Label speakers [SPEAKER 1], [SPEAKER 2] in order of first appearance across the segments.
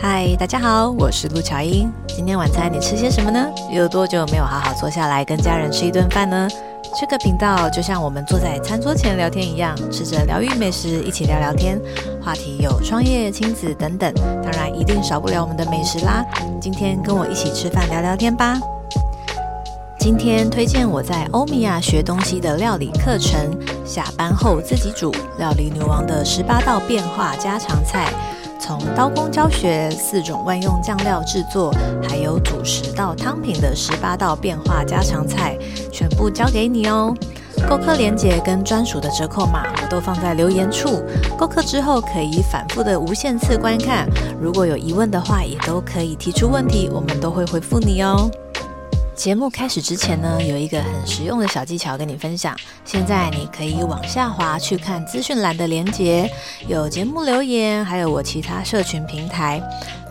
[SPEAKER 1] 嗨，大家好，我是陆巧英。今天晚餐你吃些什么呢？有多久没有好好坐下来跟家人吃一顿饭呢？这个频道就像我们坐在餐桌前聊天一样，吃着疗愈美食，一起聊聊天。话题有创业、亲子等等，当然一定少不了我们的美食啦。今天跟我一起吃饭聊聊天吧。今天推荐我在欧米亚学东西的料理课程，下班后自己煮料理女王的十八道变化家常菜，从刀工教学、四种万用酱料制作，还有主食到汤品的十八道变化家常菜，全部交给你哦。购课链接跟专属的折扣码我都放在留言处，购课之后可以反复的无限次观看，如果有疑问的话，也都可以提出问题，我们都会回复你哦。节目开始之前呢，有一个很实用的小技巧跟你分享。现在你可以往下滑去看资讯栏的连接，有节目留言，还有我其他社群平台。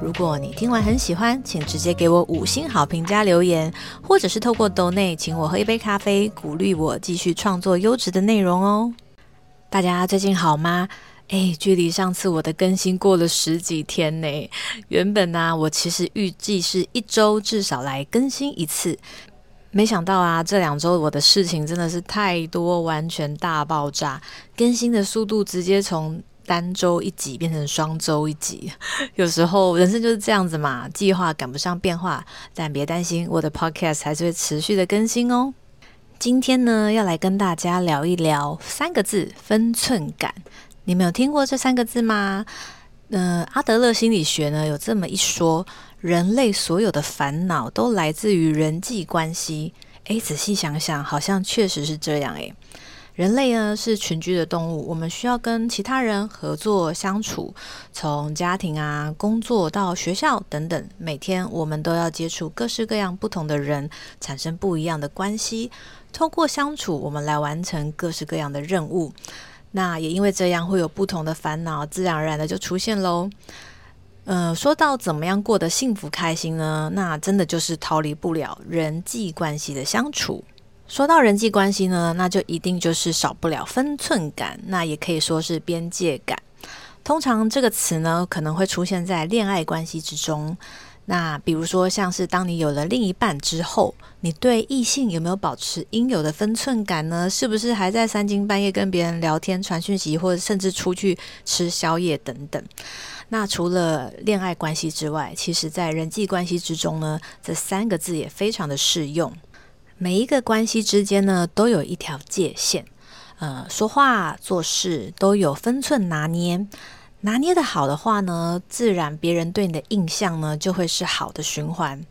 [SPEAKER 1] 如果你听完很喜欢，请直接给我五星好评加留言，或者是透过抖内请我喝一杯咖啡，鼓励我继续创作优质的内容哦。大家最近好吗？哎，距离上次我的更新过了十几天呢。原本呢，我其实预计是一周至少来更新一次，没想到啊，这两周我的事情真的是太多，完全大爆炸，更新的速度直接从单周一集变成双周一集。有时候人生就是这样子嘛，计划赶不上变化，但别担心，我的 podcast 还是会持续的更新哦。今天呢，要来跟大家聊一聊三个字：分寸感。你们有听过这三个字吗？嗯，阿德勒心理学呢有这么一说：人类所有的烦恼都来自于人际关系。诶，仔细想想，好像确实是这样。诶，人类呢是群居的动物，我们需要跟其他人合作相处，从家庭啊、工作到学校等等，每天我们都要接触各式各样不同的人，产生不一样的关系。通过相处，我们来完成各式各样的任务。那也因为这样会有不同的烦恼，自然而然的就出现喽。呃，说到怎么样过得幸福开心呢？那真的就是逃离不了人际关系的相处。说到人际关系呢，那就一定就是少不了分寸感，那也可以说是边界感。通常这个词呢，可能会出现在恋爱关系之中。那比如说，像是当你有了另一半之后，你对异性有没有保持应有的分寸感呢？是不是还在三更半夜跟别人聊天、传讯息，或者甚至出去吃宵夜等等？那除了恋爱关系之外，其实在人际关系之中呢，这三个字也非常的适用。每一个关系之间呢，都有一条界限，呃，说话做事都有分寸拿捏。拿捏的好的话呢，自然别人对你的印象呢就会是好的循环。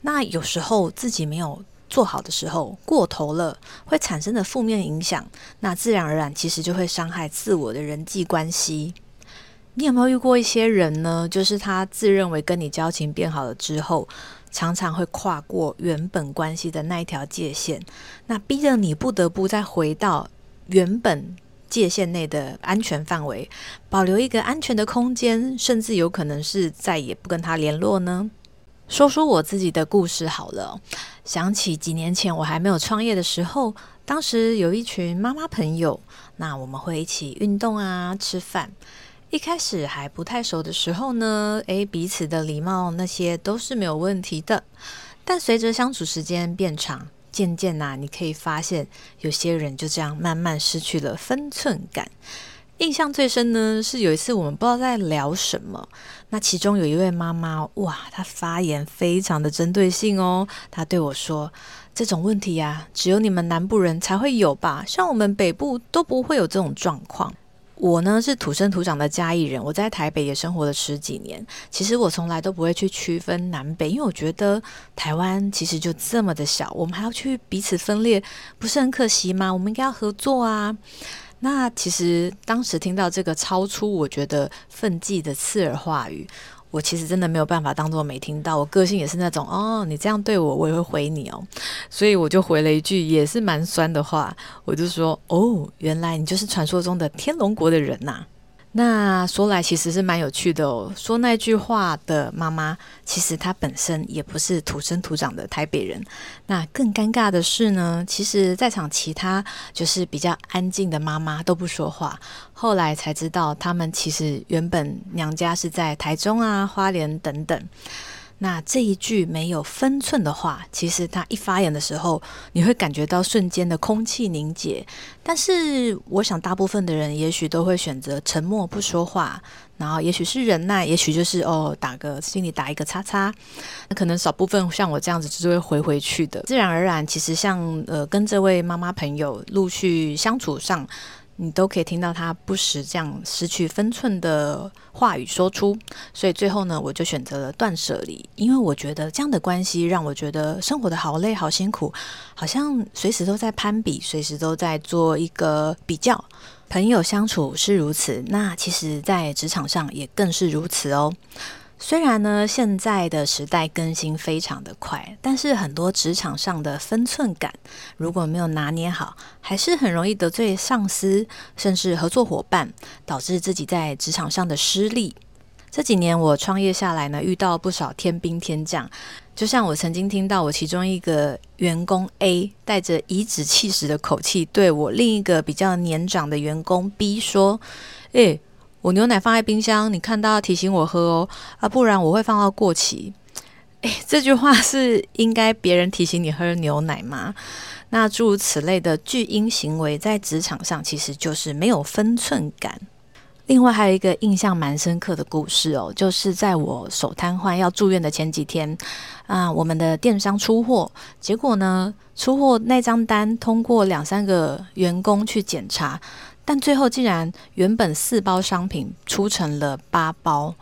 [SPEAKER 1] 那有时候自己没有做好的时候，过头了会产生的负面影响，那自然而然其实就会伤害自我的人际关系。你有没有遇过一些人呢？就是他自认为跟你交情变好了之后，常常会跨过原本关系的那一条界限，那逼着你不得不再回到原本。界限内的安全范围，保留一个安全的空间，甚至有可能是再也不跟他联络呢。说说我自己的故事好了。想起几年前我还没有创业的时候，当时有一群妈妈朋友，那我们会一起运动啊，吃饭。一开始还不太熟的时候呢，诶，彼此的礼貌那些都是没有问题的。但随着相处时间变长，渐渐呐，你可以发现有些人就这样慢慢失去了分寸感。印象最深呢，是有一次我们不知道在聊什么，那其中有一位妈妈，哇，她发言非常的针对性哦。她对我说：“这种问题呀，只有你们南部人才会有吧？像我们北部都不会有这种状况。”我呢是土生土长的嘉义人，我在台北也生活了十几年。其实我从来都不会去区分南北，因为我觉得台湾其实就这么的小，我们还要去彼此分裂，不是很可惜吗？我们应该要合作啊。那其实当时听到这个超出我觉得愤激的刺耳话语。我其实真的没有办法当做没听到，我个性也是那种哦，你这样对我，我也会回你哦，所以我就回了一句也是蛮酸的话，我就说哦，原来你就是传说中的天龙国的人呐。那说来其实是蛮有趣的哦。说那句话的妈妈，其实她本身也不是土生土长的台北人。那更尴尬的是呢，其实在场其他就是比较安静的妈妈都不说话。后来才知道，他们其实原本娘家是在台中啊、花莲等等。那这一句没有分寸的话，其实他一发言的时候，你会感觉到瞬间的空气凝结。但是，我想大部分的人也许都会选择沉默不说话，然后也许是忍耐，也许就是哦打个心里打一个叉叉。那可能少部分像我这样子，就是会回回去的。自然而然，其实像呃跟这位妈妈朋友陆续相处上。你都可以听到他不时这样失去分寸的话语说出，所以最后呢，我就选择了断舍离，因为我觉得这样的关系让我觉得生活的好累、好辛苦，好像随时都在攀比，随时都在做一个比较。朋友相处是如此，那其实在职场上也更是如此哦。虽然呢，现在的时代更新非常的快，但是很多职场上的分寸感如果没有拿捏好，还是很容易得罪上司，甚至合作伙伴，导致自己在职场上的失利。这几年我创业下来呢，遇到不少天兵天将，就像我曾经听到我其中一个员工 A 带着颐指气使的口气，对我另一个比较年长的员工 B 说：“诶。”我牛奶放在冰箱，你看到要提醒我喝哦，啊，不然我会放到过期。诶，这句话是应该别人提醒你喝牛奶吗？那诸如此类的巨婴行为，在职场上其实就是没有分寸感。另外还有一个印象蛮深刻的故事哦，就是在我手瘫痪要住院的前几天，啊，我们的电商出货，结果呢，出货那张单通过两三个员工去检查。但最后竟然原本四包商品出成了八包，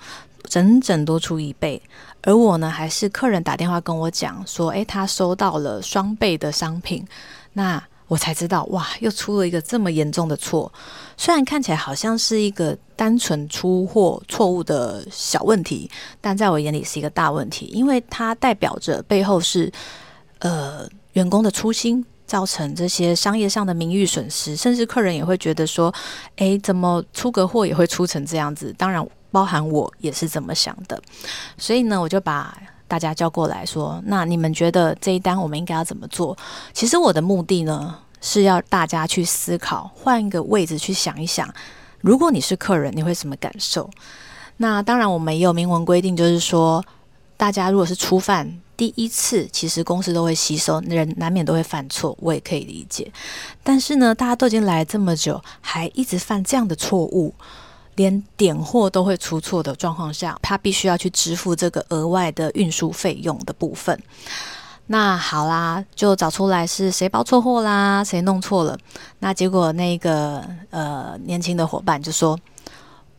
[SPEAKER 1] 整整多出一倍。而我呢，还是客人打电话跟我讲说，诶，他收到了双倍的商品。那我才知道，哇，又出了一个这么严重的错。虽然看起来好像是一个单纯出货错误的小问题，但在我眼里是一个大问题，因为它代表着背后是呃员工的初心。造成这些商业上的名誉损失，甚至客人也会觉得说：“诶，怎么出个货也会出成这样子？”当然，包含我也是这么想的。所以呢，我就把大家叫过来说：“那你们觉得这一单我们应该要怎么做？”其实我的目的呢，是要大家去思考，换一个位置去想一想，如果你是客人，你会什么感受？那当然，我们也有明文规定，就是说，大家如果是初犯。第一次，其实公司都会吸收，人难免都会犯错，我也可以理解。但是呢，大家都已经来这么久，还一直犯这样的错误，连点货都会出错的状况下，他必须要去支付这个额外的运输费用的部分。那好啦，就找出来是谁包错货啦，谁弄错了。那结果那个呃年轻的伙伴就说：“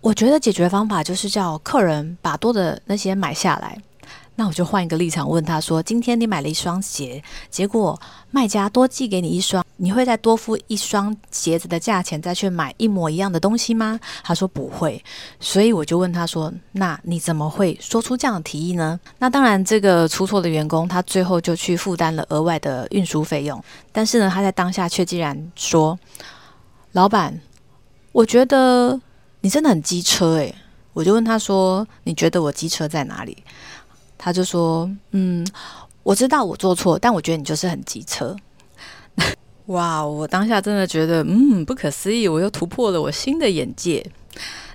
[SPEAKER 1] 我觉得解决方法就是叫客人把多的那些买下来。”那我就换一个立场问他说：“今天你买了一双鞋，结果卖家多寄给你一双，你会再多付一双鞋子的价钱再去买一模一样的东西吗？”他说不会，所以我就问他说：“那你怎么会说出这样的提议呢？”那当然，这个出错的员工他最后就去负担了额外的运输费用，但是呢，他在当下却竟然说：“老板，我觉得你真的很机车诶。”我就问他说：“你觉得我机车在哪里？”他就说：“嗯，我知道我做错，但我觉得你就是很机车。”哇，我当下真的觉得，嗯，不可思议，我又突破了我新的眼界。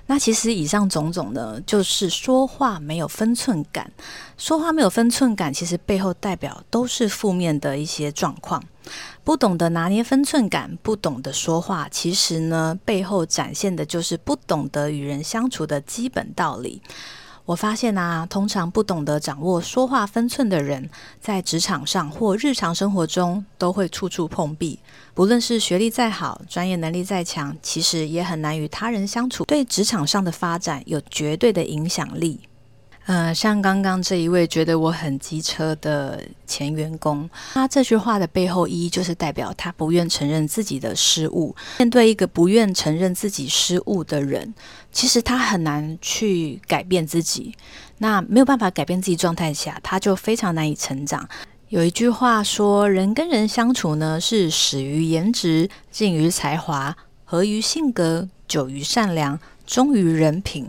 [SPEAKER 1] 那其实以上种种呢，就是说话没有分寸感。说话没有分寸感，其实背后代表都是负面的一些状况。不懂得拿捏分寸感，不懂得说话，其实呢，背后展现的就是不懂得与人相处的基本道理。我发现啊，通常不懂得掌握说话分寸的人，在职场上或日常生活中都会处处碰壁。不论是学历再好，专业能力再强，其实也很难与他人相处，对职场上的发展有绝对的影响力。呃，像刚刚这一位觉得我很机车的前员工，他这句话的背后意义就是代表他不愿承认自己的失误。面对一个不愿承认自己失误的人，其实他很难去改变自己。那没有办法改变自己状态下，他就非常难以成长。有一句话说：“人跟人相处呢，是始于颜值，敬于才华，合于性格，久于善良。”忠于人品。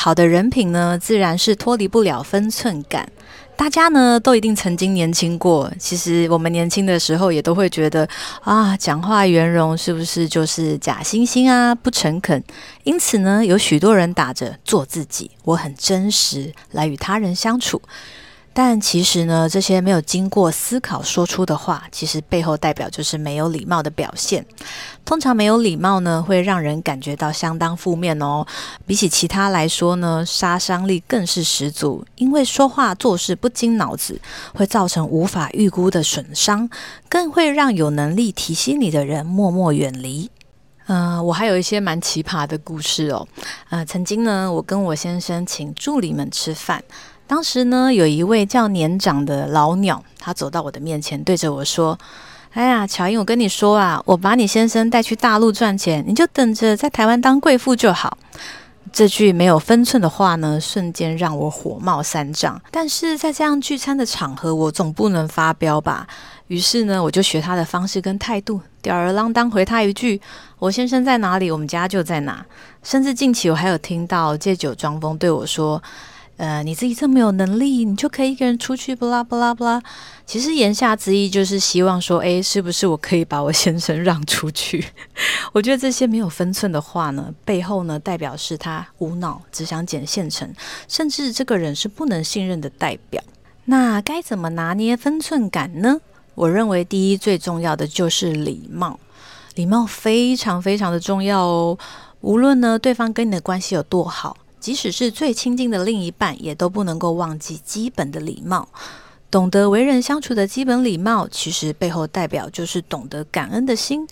[SPEAKER 1] 好的人品呢，自然是脱离不了分寸感。大家呢都一定曾经年轻过，其实我们年轻的时候也都会觉得啊，讲话圆融是不是就是假惺惺啊，不诚恳？因此呢，有许多人打着做自己，我很真实来与他人相处。但其实呢，这些没有经过思考说出的话，其实背后代表就是没有礼貌的表现。通常没有礼貌呢，会让人感觉到相当负面哦。比起其他来说呢，杀伤力更是十足。因为说话做事不经脑子，会造成无法预估的损伤，更会让有能力提醒你的人默默远离。嗯，我还有一些蛮奇葩的故事哦。呃，曾经呢，我跟我先生请助理们吃饭。当时呢，有一位叫年长的老鸟，他走到我的面前，对着我说：“哎呀，乔英，我跟你说啊，我把你先生带去大陆赚钱，你就等着在台湾当贵妇就好。”这句没有分寸的话呢，瞬间让我火冒三丈。但是在这样聚餐的场合，我总不能发飙吧？于是呢，我就学他的方式跟态度，吊儿郎当回他一句：“我先生在哪里，我们家就在哪。”甚至近期我还有听到借酒装疯对我说。呃，你自己这么有能力，你就可以一个人出去，不啦不啦不啦。其实言下之意就是希望说，诶，是不是我可以把我先生让出去？我觉得这些没有分寸的话呢，背后呢代表是他无脑，只想捡现成，甚至这个人是不能信任的代表。那该怎么拿捏分寸感呢？我认为第一最重要的就是礼貌，礼貌非常非常的重要哦。无论呢对方跟你的关系有多好。即使是最亲近的另一半，也都不能够忘记基本的礼貌。懂得为人相处的基本礼貌，其实背后代表就是懂得感恩的心。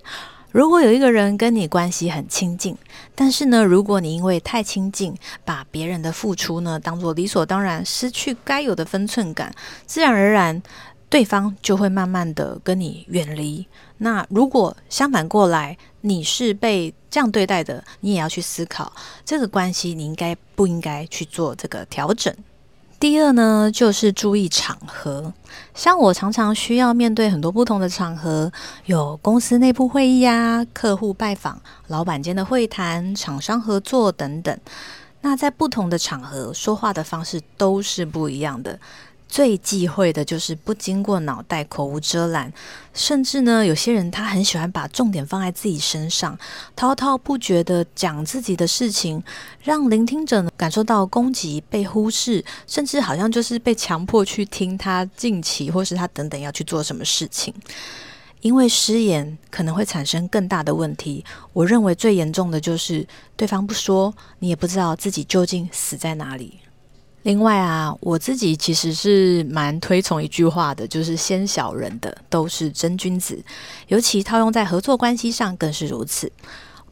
[SPEAKER 1] 如果有一个人跟你关系很亲近，但是呢，如果你因为太亲近，把别人的付出呢当做理所当然，失去该有的分寸感，自然而然。对方就会慢慢的跟你远离。那如果相反过来，你是被这样对待的，你也要去思考这个关系，你应该不应该去做这个调整。第二呢，就是注意场合。像我常常需要面对很多不同的场合，有公司内部会议啊、客户拜访、老板间的会谈、厂商合作等等。那在不同的场合说话的方式都是不一样的。最忌讳的就是不经过脑袋、口无遮拦，甚至呢，有些人他很喜欢把重点放在自己身上，滔滔不绝的讲自己的事情，让聆听者呢感受到攻击、被忽视，甚至好像就是被强迫去听他近期或是他等等要去做什么事情。因为失言可能会产生更大的问题。我认为最严重的就是对方不说，你也不知道自己究竟死在哪里。另外啊，我自己其实是蛮推崇一句话的，就是“先小人的都是真君子”，尤其套用在合作关系上更是如此。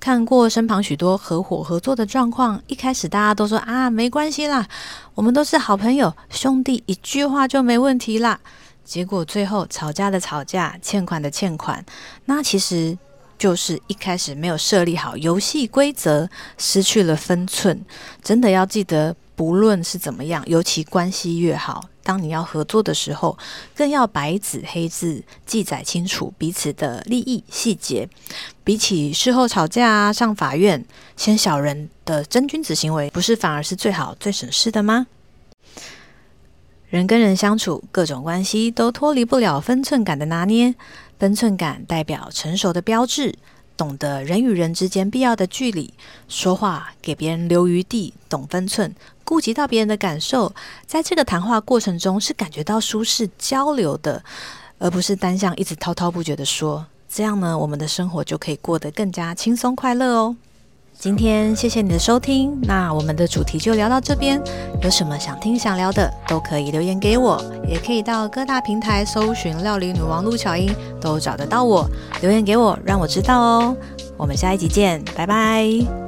[SPEAKER 1] 看过身旁许多合伙合作的状况，一开始大家都说啊，没关系啦，我们都是好朋友兄弟，一句话就没问题啦。结果最后吵架的吵架，欠款的欠款，那其实就是一开始没有设立好游戏规则，失去了分寸。真的要记得。不论是怎么样，尤其关系越好，当你要合作的时候，更要白纸黑字记载清楚彼此的利益细节。比起事后吵架啊、上法院，先小人的真君子行为，不是反而是最好、最省事的吗？人跟人相处，各种关系都脱离不了分寸感的拿捏。分寸感代表成熟的标志。懂得人与人之间必要的距离，说话给别人留余地，懂分寸，顾及到别人的感受，在这个谈话过程中是感觉到舒适交流的，而不是单向一直滔滔不绝的说。这样呢，我们的生活就可以过得更加轻松快乐哦。今天谢谢你的收听，那我们的主题就聊到这边。有什么想听想聊的，都可以留言给我，也可以到各大平台搜寻“料理女王陆巧音”，都找得到我。留言给我，让我知道哦。我们下一集见，拜拜。